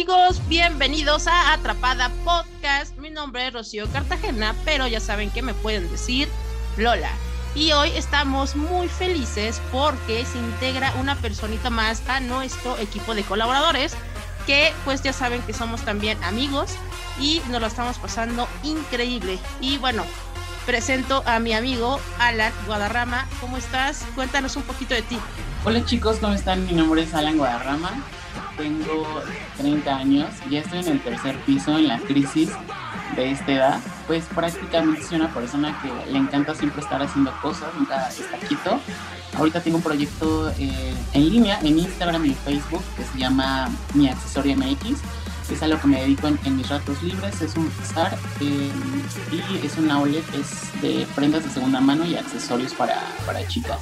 amigos? Bienvenidos a Atrapada Podcast. Mi nombre es Rocío Cartagena, pero ya saben que me pueden decir Lola. Y hoy estamos muy felices porque se integra una personita más a nuestro equipo de colaboradores, que pues ya saben que somos también amigos y nos lo estamos pasando increíble. Y bueno, presento a mi amigo Alan Guadarrama. ¿Cómo estás? Cuéntanos un poquito de ti. Hola chicos, ¿cómo están? Mi nombre es Alan Guadarrama. Tengo 30 años, ya estoy en el tercer piso en la crisis de esta edad. Pues prácticamente soy una persona que le encanta siempre estar haciendo cosas, nunca está quieto. Ahorita tengo un proyecto eh, en línea en Instagram y Facebook que se llama Mi Accesorio MX es a lo que me dedico en, mis ratos libres, es un bazar eh, y es una outlet es de prendas de segunda mano y accesorios para, para chicas.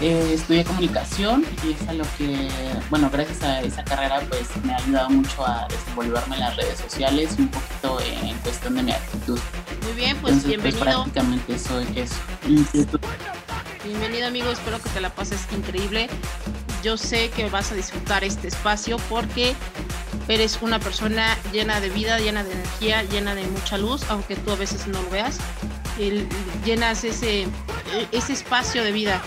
Eh, estudié comunicación y es a lo que, bueno, gracias a esa carrera pues me ha ayudado mucho a desenvolverme en las redes sociales un poquito en cuestión de mi actitud. Muy bien, pues, pues bienvenido. prácticamente soy eso. Bienvenido amigo, espero que te la pases increíble. Yo sé que vas a disfrutar este espacio porque eres una persona llena de vida, llena de energía, llena de mucha luz, aunque tú a veces no lo veas. llenas ese, ese espacio de vida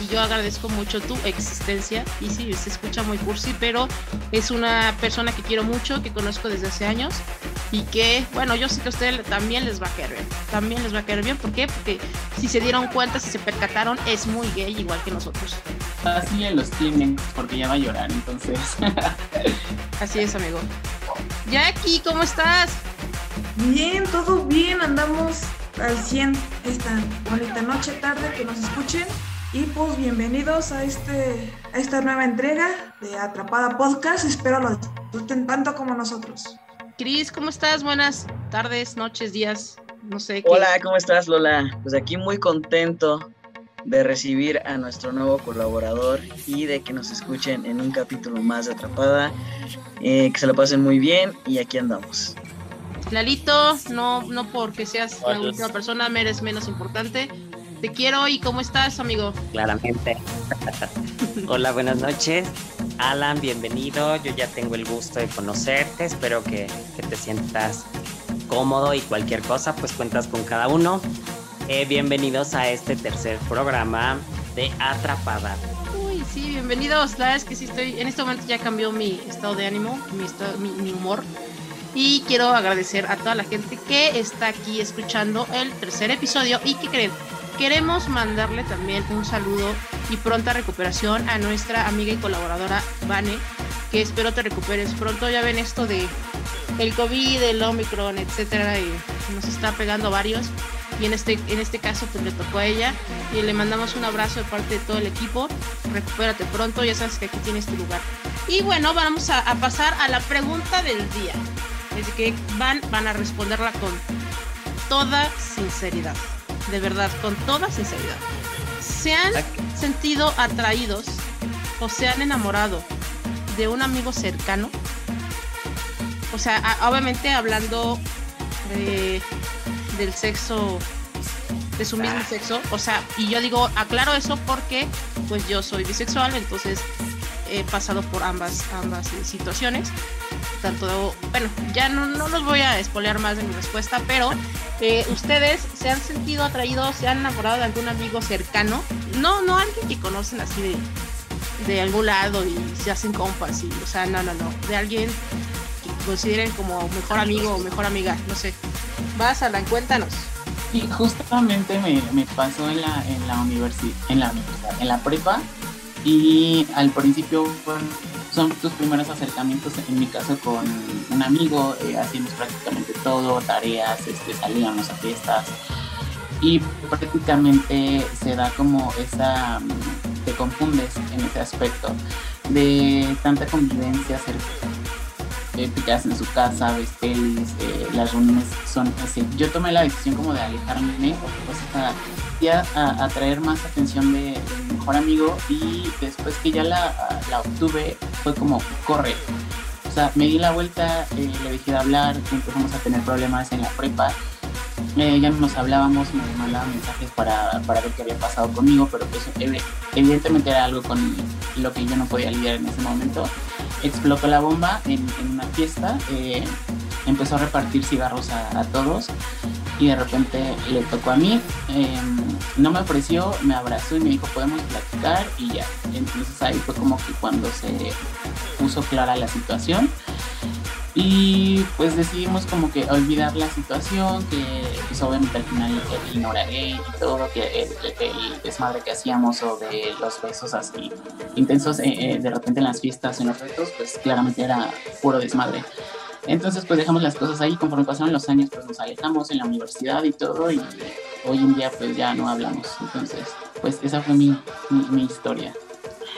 y yo agradezco mucho tu existencia. Y sí, se escucha muy cursi, pero es una persona que quiero mucho, que conozco desde hace años y que, bueno, yo sé que a ustedes también les va a caer bien. También les va a caer bien, ¿por qué? Porque si se dieron cuenta, si se percataron, es muy gay, igual que nosotros. Así en los tienen, porque ya va a llorar, entonces. Así es, amigo. Jackie, ¿cómo estás? Bien, todo bien, andamos al 100 esta bonita noche, tarde, que nos escuchen. Y pues bienvenidos a, este, a esta nueva entrega de Atrapada Podcast. Espero lo disfruten tanto como nosotros. Cris, ¿cómo estás? Buenas tardes, noches, días. No sé. Qué... Hola, ¿cómo estás, Lola? Pues aquí muy contento de recibir a nuestro nuevo colaborador y de que nos escuchen en un capítulo más de Atrapada. Eh, que se lo pasen muy bien y aquí andamos. Lalito, no, no porque seas la última persona, me eres menos importante. Te quiero y ¿cómo estás, amigo? Claramente. Hola, buenas noches. Alan, bienvenido. Yo ya tengo el gusto de conocerte. Espero que, te sientas cómodo y cualquier cosa, pues cuentas con cada uno. Eh, bienvenidos a este tercer programa de Atrapada. Uy, sí, bienvenidos. La verdad es que sí estoy, en este momento ya cambió mi estado de ánimo, mi, mi humor. Y quiero agradecer a toda la gente que está aquí escuchando el tercer episodio y que creen Queremos mandarle también un saludo y pronta recuperación a nuestra amiga y colaboradora Vane, que espero te recuperes pronto. Ya ven esto de el COVID, el Omicron, etcétera, y nos está pegando varios. Y en este, en este caso, pues le tocó a ella. Y le mandamos un abrazo de parte de todo el equipo. Recupérate pronto, ya sabes que aquí tienes tu lugar. Y bueno, vamos a, pasar a la pregunta del día. Es que van, van a responderla con toda sinceridad de verdad, con toda sinceridad, ¿se han sentido atraídos o se han enamorado de un amigo cercano? O sea, obviamente hablando del sexo, de su mismo ah. sexo, o sea, y yo digo, aclaro eso porque pues yo soy bisexual, entonces he pasado por ambas, ambas situaciones. Tanto, bueno, ya no, no los voy a espolear más de mi respuesta, pero eh, ustedes se han sentido atraídos, se han enamorado de algún amigo cercano, no, no alguien que conocen así de, de algún lado y se hacen compas, y, o sea, no, no, no, de alguien que consideren como mejor amigo o mejor amiga, no sé. Vas, Alan, cuéntanos. Y justamente me, me pasó en la, en la universidad, en la universidad, en la prepa, y al principio son tus primeros acercamientos, en mi caso con un amigo, eh, hacíamos prácticamente todo, tareas, este, salíamos a fiestas y prácticamente se da como esa, mm, te confundes en ese aspecto de tanta convivencia cerca eh, te en su casa, ves pelis, eh, las reuniones son así. Yo tomé la decisión como de alejarme, pues, a, atraer más atención de, mi mejor amigo y después que ya la, la, obtuve fue como corre. O sea, me di la vuelta, eh, le dejé de hablar, empezamos a tener problemas en la prepa. Eh, ya nos hablábamos, me mandaba mensajes para, para, ver qué había pasado conmigo, pero pues evidentemente era algo con lo que yo no podía lidiar en ese momento. explotó la bomba en, una fiesta, eh, empezó a repartir cigarros a, todos y de repente le tocó a mí, em, no me ofreció, me abrazó y me dijo podemos platicar y ya. Entonces ahí fue como que cuando se puso clara la situación y pues decidimos como que olvidar la situación, que pues obviamente al final ignoraré y todo, que el, desmadre que hacíamos o de los besos así intensos eh, eh, de repente en las fiestas, en los retos, pues claramente era puro desmadre. Entonces pues dejamos las cosas ahí, conforme pasaron los años pues nos alejamos en la universidad y todo y hoy en día pues ya no hablamos. Entonces pues esa fue mi, mi, mi historia.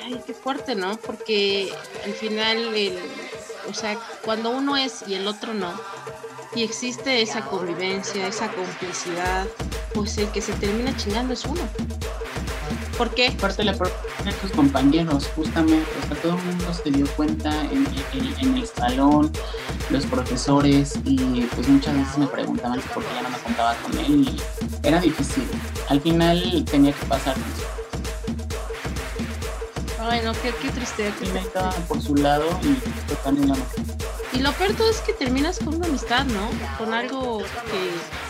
Ay, qué fuerte, ¿no? Porque al final el o sea, cuando uno es y el otro no, y existe esa convivencia, esa complicidad, pues el que se termina chingando es uno. ¿Por qué? Aparte la de tus compañeros, justamente, o sea, todo el mundo se dio cuenta en, el salón, los profesores, y pues muchas veces me preguntaban por qué ya no me contaba con él, y era difícil. Al final tenía que pasar Ay, no, qué, qué triste. por su lado y también Y lo peor todo es que terminas con una amistad, ¿no? Con algo que.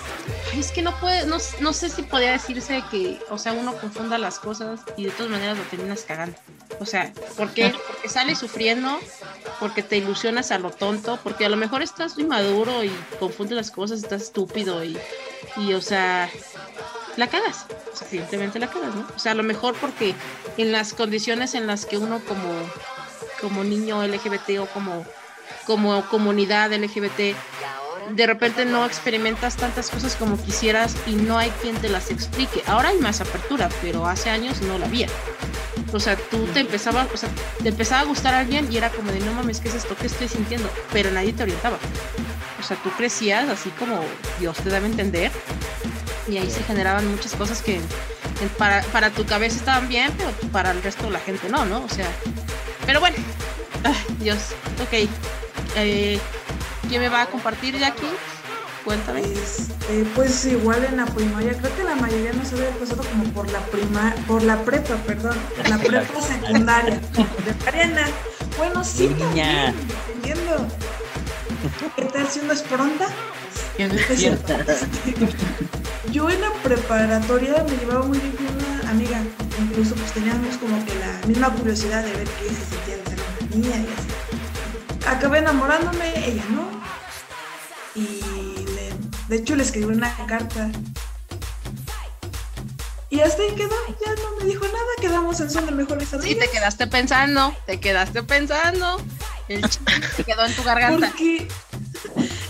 Es que no puede, no, no sé si podría decirse que, o sea, uno confunda las cosas y de todas maneras lo terminas cagando. O sea, ¿por qué? Porque sales sufriendo, porque te ilusionas a lo tonto, porque a lo mejor estás muy maduro y confundes las cosas, estás estúpido y, y o sea, la cagas. O sea, simplemente la cagas, ¿no? O sea, a lo mejor porque en las condiciones en las que uno como, como niño LGBT o como, como comunidad LGBT de repente no experimentas tantas cosas como quisieras y no hay quien te las explique. Ahora hay más apertura, pero hace años no la había. O sea, tú te empezaba, o sea, te empezaba a gustar a alguien y era como de no mames, ¿qué es esto? ¿Qué estoy sintiendo? Pero nadie te orientaba. O sea, tú crecías así como Dios te a entender y ahí se generaban muchas cosas que para, para tu cabeza estaban bien, pero para el resto de la gente no, ¿no? O sea, pero bueno, Dios, ok. Eh, ¿Quién me va a compartir, Jackie? Cuéntame. Este, pues igual en la primaria, creo que la mayoría nos había pasado como por la prima, por la prepa, perdón, la prepa secundaria. Ariana, bueno, sí, también, entendiendo. ¿Qué tal si uno es pronta? Yo en la preparatoria me llevaba muy bien con una amiga, incluso pues teníamos como que la misma curiosidad de ver qué se sentía de ser una niña y así. Acabé enamorándome, ella no. Y de hecho le escribí una carta. Y hasta ahí quedó, ya no me dijo nada, quedamos en son de mejores amigas. Sí, te quedaste pensando, te quedaste pensando. El se quedó en tu garganta. Porque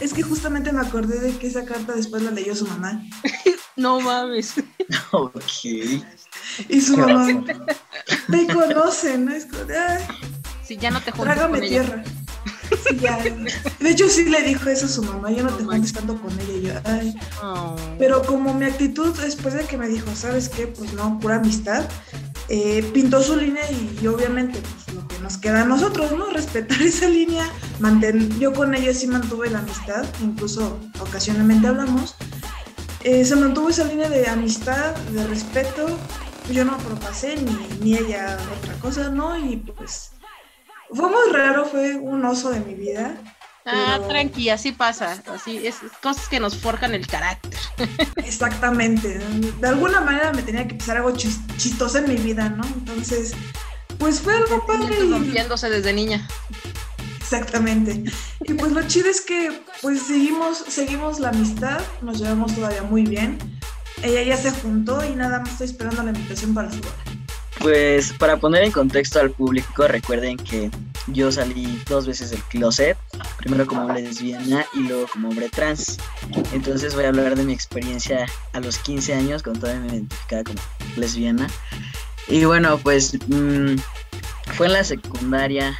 es que justamente me acordé de que esa carta después la leyó su mamá. no mames. Ok. Y su mamá me conoce, ¿no? Es como, Sí, ya no te juntas Trágame tierra. Sí, ya. De hecho, sí le dijo eso a su mamá, yo no te juntes tanto con ella. Y yo, ay. Oh. Pero como mi actitud después de que me dijo, ¿sabes qué? Pues no, pura amistad. Eh, pintó su línea y, obviamente pues, lo que nos queda a nosotros, ¿no? Respetar esa línea. Manten yo con ella sí mantuve la amistad, incluso ocasionalmente hablamos. Eh, se mantuvo esa línea de amistad, de respeto. Yo no propasé ni, ni ella otra cosa, ¿no? Y pues fue muy raro, fue un oso de mi vida. Ah, tranqui, así pasa. Así es cosas que nos forjan el carácter. Exactamente. De alguna manera me tenía que pasar algo chistoso en mi vida, ¿no? Entonces, pues fue algo padre. Rompiéndose desde niña. Exactamente. Y pues lo chido es que pues seguimos, seguimos la amistad, nos llevamos todavía muy bien. Ella ya se juntó y nada más estoy esperando la invitación para su boda. Pues para poner en contexto al público, recuerden que yo salí dos veces del closet, primero como lesbiana y luego como hombre trans. Entonces voy a hablar de mi experiencia a los 15 años, cuando todavía me identificaba como lesbiana. Y bueno, pues mm, fue en la secundaria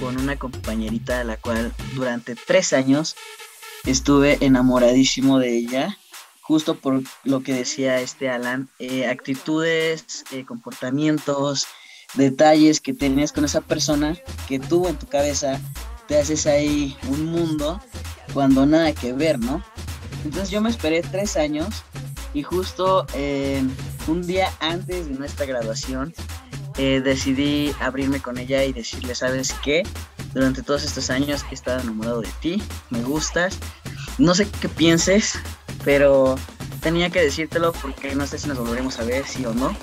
con una compañerita de la cual durante tres años estuve enamoradísimo de ella justo por lo que decía este Alan, eh, actitudes, eh, comportamientos, detalles que tenías con esa persona que tuvo en tu cabeza, te haces ahí un mundo cuando nada que ver, ¿no? Entonces yo me esperé tres años y justo eh, un día antes de nuestra graduación decidí abrirme con ella y decirle, ¿sabes qué? durante todos estos años he estado enamorado de ti, me gustas. No sé qué pienses, pero tenía que decírtelo porque no sé si nos volveremos a ver, sí o no.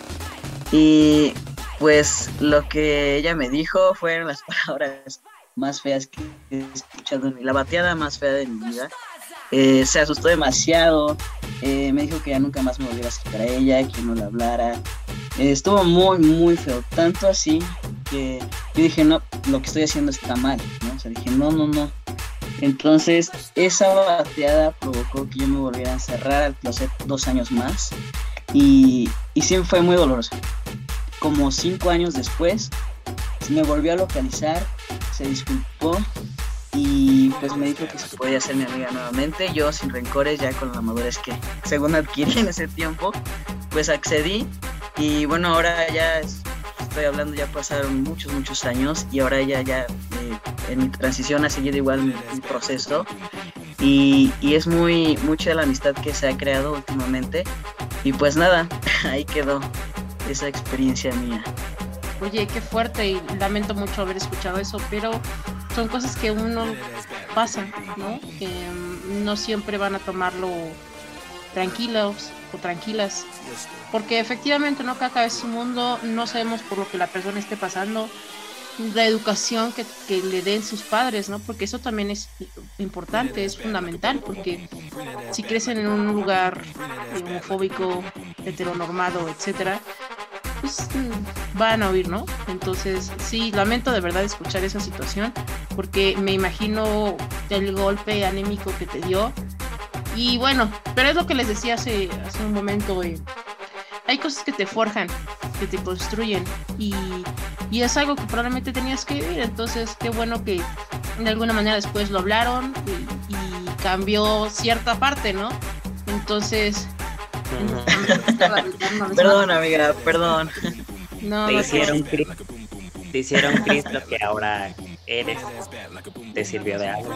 Y pues lo que ella me dijo fueron las palabras más feas que he escuchado en la bateada más fea de mi vida. Eh, se asustó demasiado, eh, me dijo que ya nunca más me volviera a acercar a ella, que no le hablara. Eh, estuvo muy, muy feo, tanto así que yo dije, no, lo que estoy haciendo está mal, ¿no? O sea, dije, no, no, no. Entonces, esa bateada provocó que yo me volviera a encerrar al closet dos años más y, y fue muy doloroso. Como cinco años después, me volvió a localizar, se disculpó y pues me dijo que se podía ser mi amiga nuevamente. Yo sin rencores, ya con la madurez que según adquirí en ese tiempo, pues accedí y bueno, ahora ya estoy hablando, ya pasaron muchos, muchos años y ahora ya, ya eh, en mi transición ha seguido igual mi, proceso y, y, es muy mucha la amistad que se ha creado últimamente y pues nada, ahí quedó esa experiencia mía. Oye, qué fuerte y lamento mucho haber escuchado eso, pero son cosas que uno pasa, ¿no? Que mm, no siempre van a tomarlo tranquilos o tranquilas, porque efectivamente, ¿no? Cada vez es un mundo, no sabemos por lo que la persona esté pasando, la educación que, que, le den sus padres, ¿no? Porque eso también es importante, es fundamental, porque si crecen en un lugar homofóbico, heteronormado, etcétera, pues mm, van a oír, ¿no? Entonces, sí, lamento de verdad escuchar esa situación, porque me imagino el golpe anémico que te dio. Y bueno, pero es lo que les decía hace, hace un momento, eh, hay cosas que te forjan, que te construyen, y, y es algo que probablemente tenías que vivir, entonces qué bueno que de alguna manera después lo hablaron y, y cambió cierta parte, ¿no? Entonces, perdón, amiga, perdón. No, te, hicieron Chris, te hicieron Chris lo que ahora eres. Te sirvió de algo.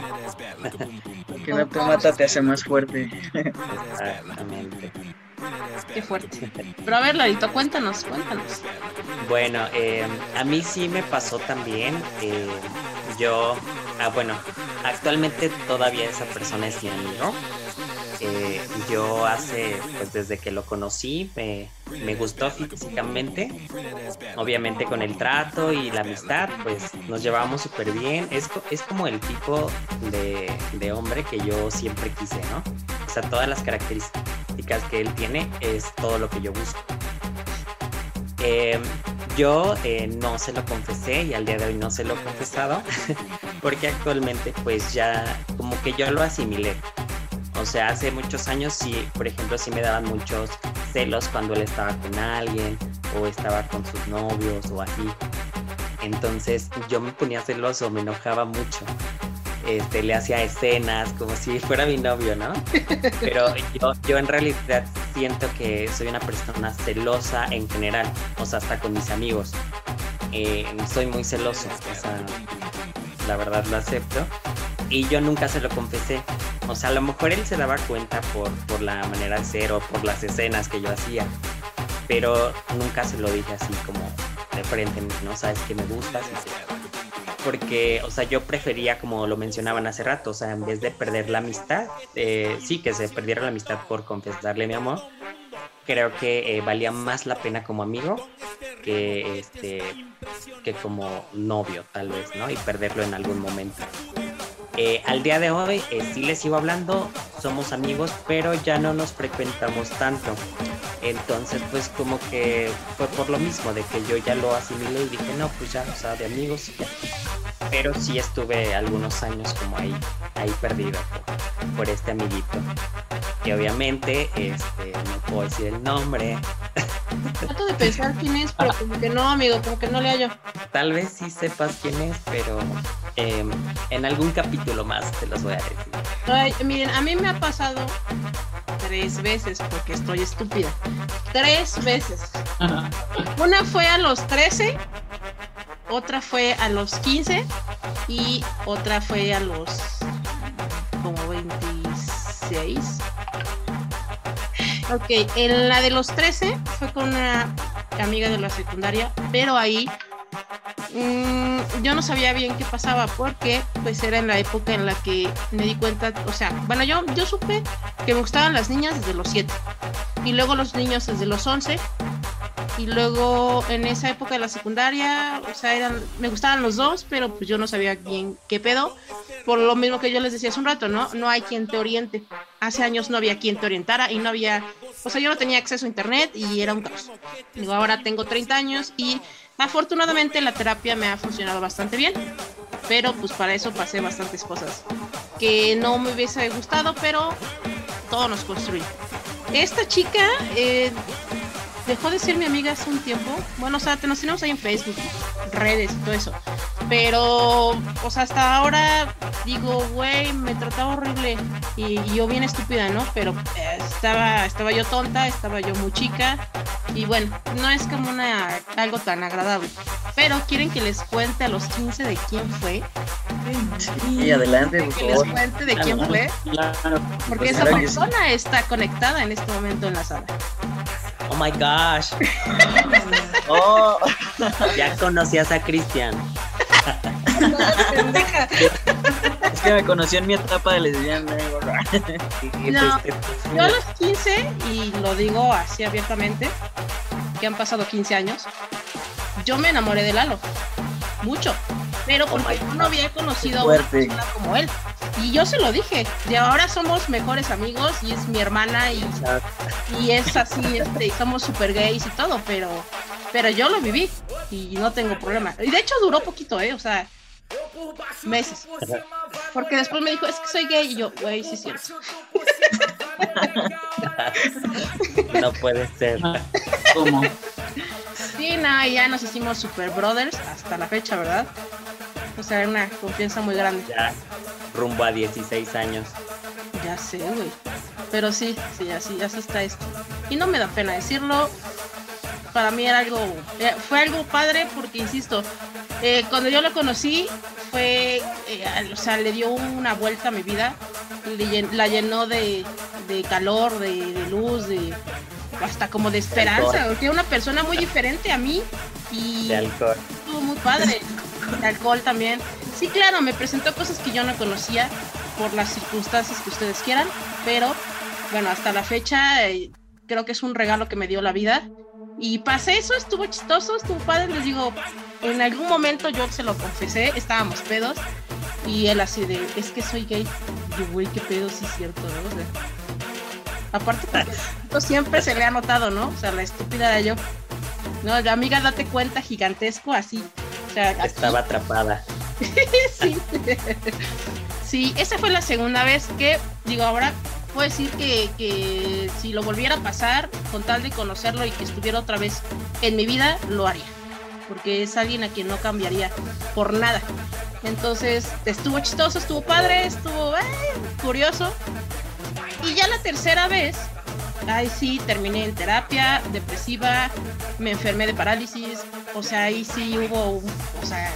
que no te mata te hace más fuerte. Exactamente. Qué fuerte. Pero a ver, Larito, cuéntanos, cuéntanos. Bueno, eh, a mí sí me pasó también. Eh, yo, ah, bueno, actualmente todavía esa persona es mi amigo. Eh, yo hace, pues desde que lo conocí, me, me, gustó físicamente. Obviamente con el trato y la amistad, pues nos llevamos súper bien. Es, es como el tipo de, de, hombre que yo siempre quise, ¿no? O sea, todas las características que él tiene es todo lo que yo busco. Eh, yo eh, no se lo confesé y al día de hoy no se lo he confesado porque actualmente pues ya como que yo lo asimilé o sea, hace muchos años sí, por ejemplo, sí me daban muchos celos cuando él estaba con alguien o estaba con sus novios o así. Entonces yo me ponía celoso, me enojaba mucho. Este, le hacía escenas como si fuera mi novio, ¿no? Pero yo, yo en realidad siento que soy una persona celosa en general, o sea, hasta con mis amigos. Eh, soy muy celoso, o sea, la verdad lo acepto. Y yo nunca se lo confesé. O sea, a lo mejor él se daba cuenta por, por la manera de ser o por las escenas que yo hacía. Pero nunca se lo dije así como de frente, ¿no? Sabes que me gusta, Porque, o sea, yo prefería, como lo mencionaban hace rato, o sea, en vez de perder la amistad, eh, sí, que se perdiera la amistad por confesarle mi amor, creo que eh, valía más la pena como amigo que este que como novio tal vez, ¿no? Y perderlo en algún momento. Eh, al día de hoy eh, sí les sigo hablando, somos amigos, pero ya no nos frecuentamos tanto. Entonces, pues como que fue por lo mismo, de que yo ya lo asimilé y dije, no, pues ya, o sea, de amigos ya. Pero sí estuve algunos años como ahí, ahí perdido por, este amiguito. Y obviamente, este, no puedo decir el nombre. Trato de pensar quién es, pero como que no, amigo, como que no le hallo. Tal vez sí sepas quién es, pero Em, en algún capítulo más te los voy a decir. miren, a mí me ha pasado tres veces porque estoy estúpida. Tres veces. Una fue a los 13, otra fue a los 15 y otra fue a los como 26. Ok, en la de los 13 fue con una amiga de la secundaria, pero ahí mm, yo no sabía bien qué pasaba porque pues era en la época en la que me di cuenta, o sea, bueno, yo, yo supe que me gustaban las niñas desde los 7 y luego los niños desde los 11 y luego en esa época de la secundaria, o sea, eran, me gustaban los dos, pero pues yo no sabía bien qué pedo, por lo mismo que yo les decía hace un rato, ¿no? No hay quien te oriente. Hace años no había quien te orientara y no había, o sea, yo no tenía acceso a internet y era un caos. Digo, ahora tengo 30 años y afortunadamente la terapia me ha funcionado bastante bien, pero pues para eso pasé bastantes cosas que no me hubiese gustado, pero todo nos construye. Esta chica eh, dejó de ser mi amiga hace un tiempo. Bueno, o sea, nos tenemos ahí en Facebook, redes y todo eso. Pero, o sea, hasta ahora digo, güey, me trataba horrible y, yo bien estúpida, ¿no? Pero eh, estaba, estaba yo tonta, estaba yo muy chica y bueno, no es como una algo tan agradable. Pero quieren que les cuente a los 15 de quién fue. Y adelante, por Que les cuente de quién fue. Porque esa persona está conectada en este momento en la sala. Oh my gosh. Oh, Ya conocías a Cristian. Es que me conoció en mi etapa de lesbiana. No, yo a los 15, y lo digo así abiertamente, que han pasado 15 años, yo me enamoré de Lalo. Mucho. Pero porque yo no había conocido a una persona como él. Y yo se lo dije. De ahora somos mejores amigos y es mi hermana y, y es así, este, y somos super gays y todo, pero, pero yo lo viví y no tengo problema. Y de hecho duró poquito, ¿eh? O sea, meses. Porque después me dijo, es que soy gay. Y yo, güey, sí cierto. No puede ser. ¿Cómo? Sí, nada, ya nos hicimos super brothers hasta la fecha, ¿verdad? O sea, era una confianza muy grande. Ya rumbo a 16 años. Ya sé, güey. Pero sí, sí, así, así está esto. Y no me da pena decirlo. Para mí era algo, eh, fue algo padre porque, insisto, eh, cuando yo lo conocí, fue, eh, o sea, le dio una vuelta a mi vida. Le la llenó de, de calor, de, de luz, de hasta como de esperanza. Porque era una persona muy diferente a mí. Y De alcohol. estuvo muy padre. De alcohol también. Sí, claro, me presentó cosas que yo no conocía por las circunstancias que ustedes quieran, pero bueno, hasta la fecha eh, creo que es un regalo que me dio la vida. Y pasé eso, estuvo chistoso, estuvo padre, les digo, en algún momento yo se lo confesé, estábamos pedos, y él así de, es que soy gay. Y yo, güey, qué pedo, sí es cierto, ¿no? O sea, aparte, esto siempre se le ha notado, ¿no? O sea, la estúpida de yo. No, la amiga, date cuenta, gigantesco, así. O sea, aquí- Estaba atrapada. sí. Sí, esa fue la segunda vez que, digo, ahora puedo decir que, que si lo volviera a pasar, con tal de conocerlo y que estuviera otra vez en mi vida, lo haría. Porque es alguien a quien no cambiaría por nada. Entonces, estuvo chistoso, estuvo padre, estuvo eh, curioso. Y ya la tercera vez, ahí sí terminé en terapia depresiva, me enfermé de parálisis, o sea, ahí sí hubo, o sea,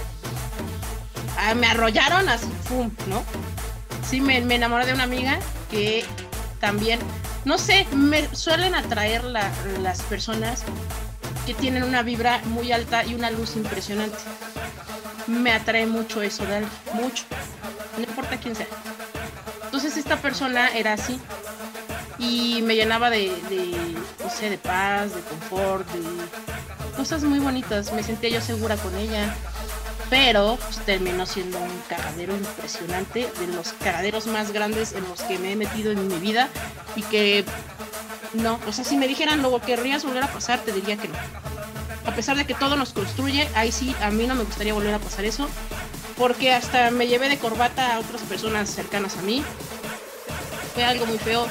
ah, me arrollaron así, pum, ¿no? Sí, me, me enamoré de una amiga que también, no sé, me suelen atraer la- las personas tienen una vibra muy alta y una luz impresionante. Me atrae mucho eso alguien, mucho. No importa quién sea. Entonces esta persona era así y me llenaba de, de, no sé, de paz, de confort, de cosas muy bonitas. Me sentía yo segura con ella pero pues, terminó siendo un cagadero impresionante, de los cagaderos más grandes en los que me he metido en mi vida y que no, o sea, si me dijeran luego querrías volver a pasar, te diría que no. A pesar de que todo nos construye, ahí sí, a mí no me gustaría volver a pasar eso, porque hasta me llevé de corbata a otras personas cercanas a mí. Fue algo muy feo.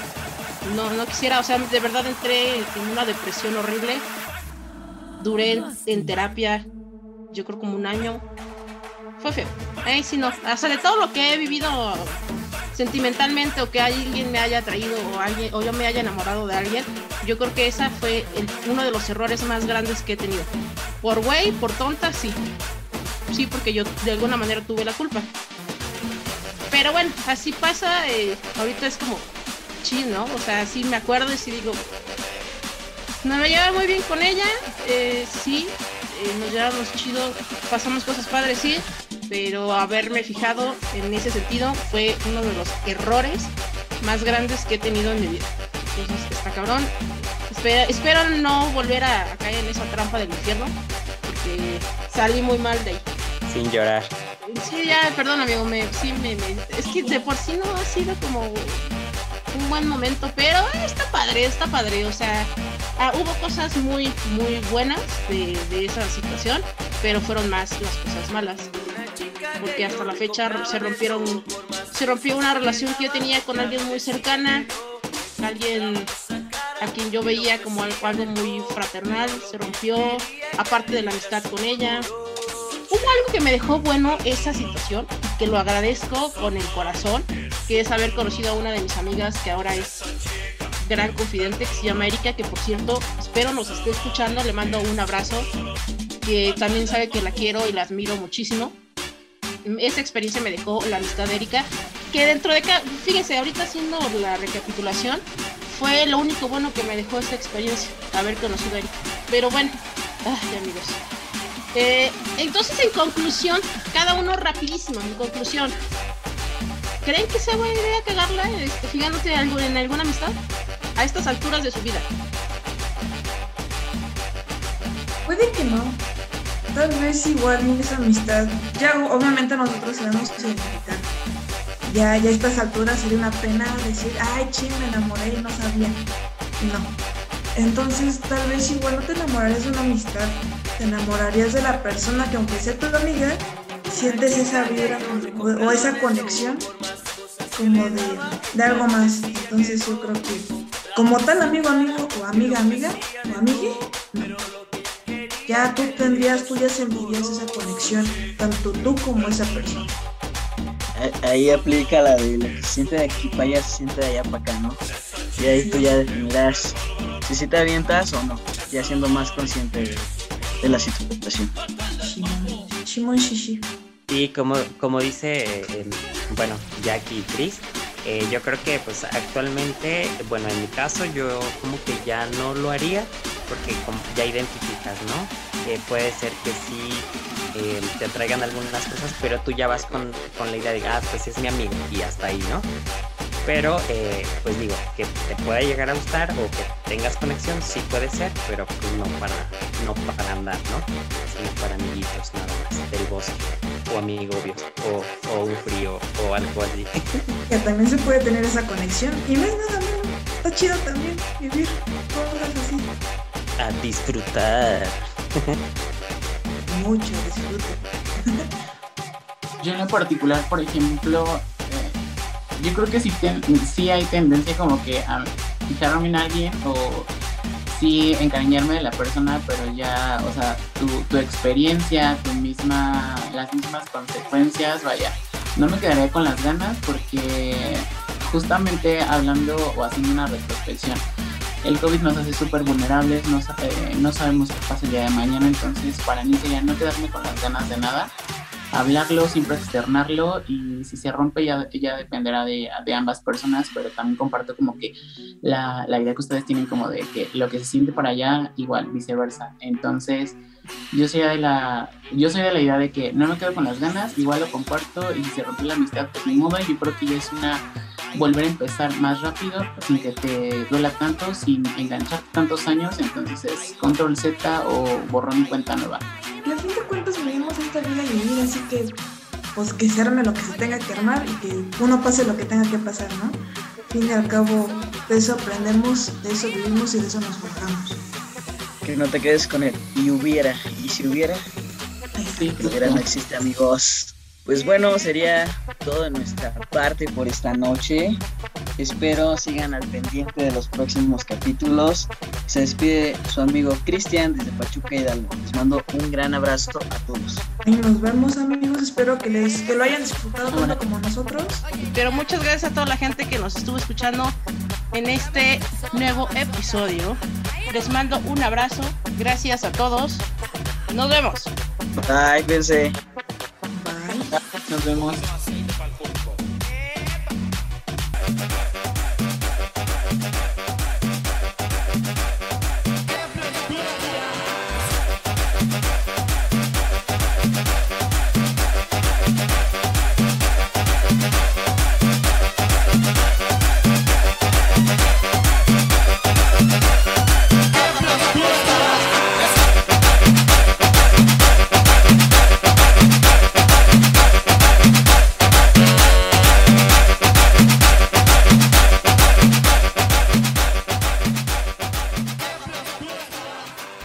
No, no quisiera, o sea, de verdad entré en una depresión horrible. Duré en, en terapia, yo creo como un año. Fue feo. Ahí sí no. Sea, de todo lo que he vivido sentimentalmente o que alguien me haya traído o alguien o yo me haya enamorado de alguien, yo creo que esa fue uno de los errores más grandes que he tenido. Por güey, por tonta, sí. Sí, porque yo de alguna manera tuve la culpa. Pero bueno, así pasa. eh, ahorita es como chill, ¿no? O sea, sí me acuerdo y sí digo, no me llevaba muy bien con ella, eh, sí, eh, nos llevamos chido, pasamos cosas padres, sí, pero haberme fijado en ese sentido fue uno de los errores más grandes que he tenido en mi vida. Entonces, está cabrón. espero no volver a, caer en esa trampa del infierno, porque salí muy mal de ahí. Sin llorar. Sí, ya, perdón, amigo, me, sí, me, es que de por sí no ha sido como un buen momento, pero está padre, está padre, o sea, ah, hubo cosas muy, muy buenas de, de esa situación, pero fueron más las cosas malas porque hasta la fecha se rompieron, se rompió una relación que yo tenía con alguien muy cercana, alguien a quien yo veía como algo muy fraternal, se rompió, aparte de la amistad con ella. Hubo algo que me dejó bueno esa situación, que lo agradezco con el corazón, que es haber conocido a una de mis amigas que ahora es gran confidente, que se llama Erika, que por cierto, espero nos esté escuchando, le mando un abrazo, que también sabe que la quiero y la admiro muchísimo esa experiencia me dejó la amistad de Erika, que dentro de, fíjese, ahorita haciendo la recapitulación, fue lo único bueno que me dejó esta experiencia, haber conocido a Erika. Pero bueno, ay amigos. Eh, entonces, en conclusión, cada uno rapidísimo, en conclusión, ¿creen que sea buena idea cagarla este, fijándote en alguna amistad a estas alturas de su vida? Puede que no tal vez igual esa amistad, ya obviamente nosotros sabemos identificar. Ya, ya a estas alturas sería una pena decir, ay, ching, me enamoré y no sabía. No. Entonces, tal vez igual no te enamorarías de una amistad, te enamorarías de la persona que aunque sea tu amiga, sientes esa vibra o, esa conexión como de, de, algo más. Entonces yo creo que como tal amigo, amigo o amiga, amiga o amigue, ya tú tendrías, tú ya sentirías esa conexión, tanto tú como esa persona. Ahí aplica la de lo que se siente de aquí para allá, se siente de allá para acá, ¿no? Y ahí tú ya definirás si sí te avientas o no, ya siendo más consciente de, la situación. Y como, como dice, bueno, Jackie y Chris, eh, yo creo que pues actualmente, bueno, en mi caso yo como que ya no lo haría porque ya identificas, ¿no? Eh, puede ser que sí eh, te traigan algunas cosas, pero tú ya vas con, con la idea de, ah, pues es mi amigo y hasta ahí, ¿no? Pero, eh, pues digo, que te pueda llegar a gustar o que tengas conexión, sí puede ser, pero pues no para, no para andar, ¿no? Sino para amiguitos nada más, del bosque, o amigo, o, o un frío, o algo así. Que también se puede tener esa conexión, y no es nada malo, está chido también vivir cosas así. A disfrutar. Mucho disfrute. Yo en lo particular, por ejemplo, yo creo que sí, sí hay tendencia como que a fijarme en alguien o sí encariñarme de la persona, pero ya, o sea, tu, tu experiencia, tu misma, las mismas consecuencias, vaya, no me quedaría con las ganas porque justamente hablando o haciendo una retrospección, el COVID nos hace súper vulnerables, no, eh, no sabemos qué pasa el día de mañana, entonces para mí sería no quedarme con las ganas de nada hablarlo, siempre externarlo y si se rompe ya, ya dependerá de, de, ambas personas, pero también comparto como que la, la, idea que ustedes tienen como de que lo que se siente para allá, igual, viceversa. Entonces, yo soy de la, yo soy de la idea de que no me quedo con las ganas, igual lo comparto y si se rompe la amistad, pues ni modo, yo creo que ya es una volver a empezar más rápido, sin que te duela tanto, sin enganchar tantos años, entonces es control Z o borrón y cuenta nueva. Y a fin de cuentas vivimos esta vida y vivir, así que pues que se arme lo que se tenga que armar y que uno pase lo que tenga que pasar, ¿no? Al fin y al cabo, de eso aprendemos, de eso vivimos y de eso nos forjamos. Que no te quedes con él. Y hubiera, y si hubiera, sí, hubiera no existe, amigos. Pues bueno, sería todo de nuestra parte por esta noche. Espero sigan al pendiente de los próximos capítulos. Se despide su amigo Cristian desde Pachuca Hidalgo. Les mando un gran abrazo a todos. Y nos vemos amigos, espero que les que lo hayan disfrutado tanto como nosotros. Pero muchas gracias a toda la gente que nos estuvo escuchando en este nuevo episodio. Les mando un abrazo. Gracias a todos. Nos vemos. Bye, cuídense. Nos vemos.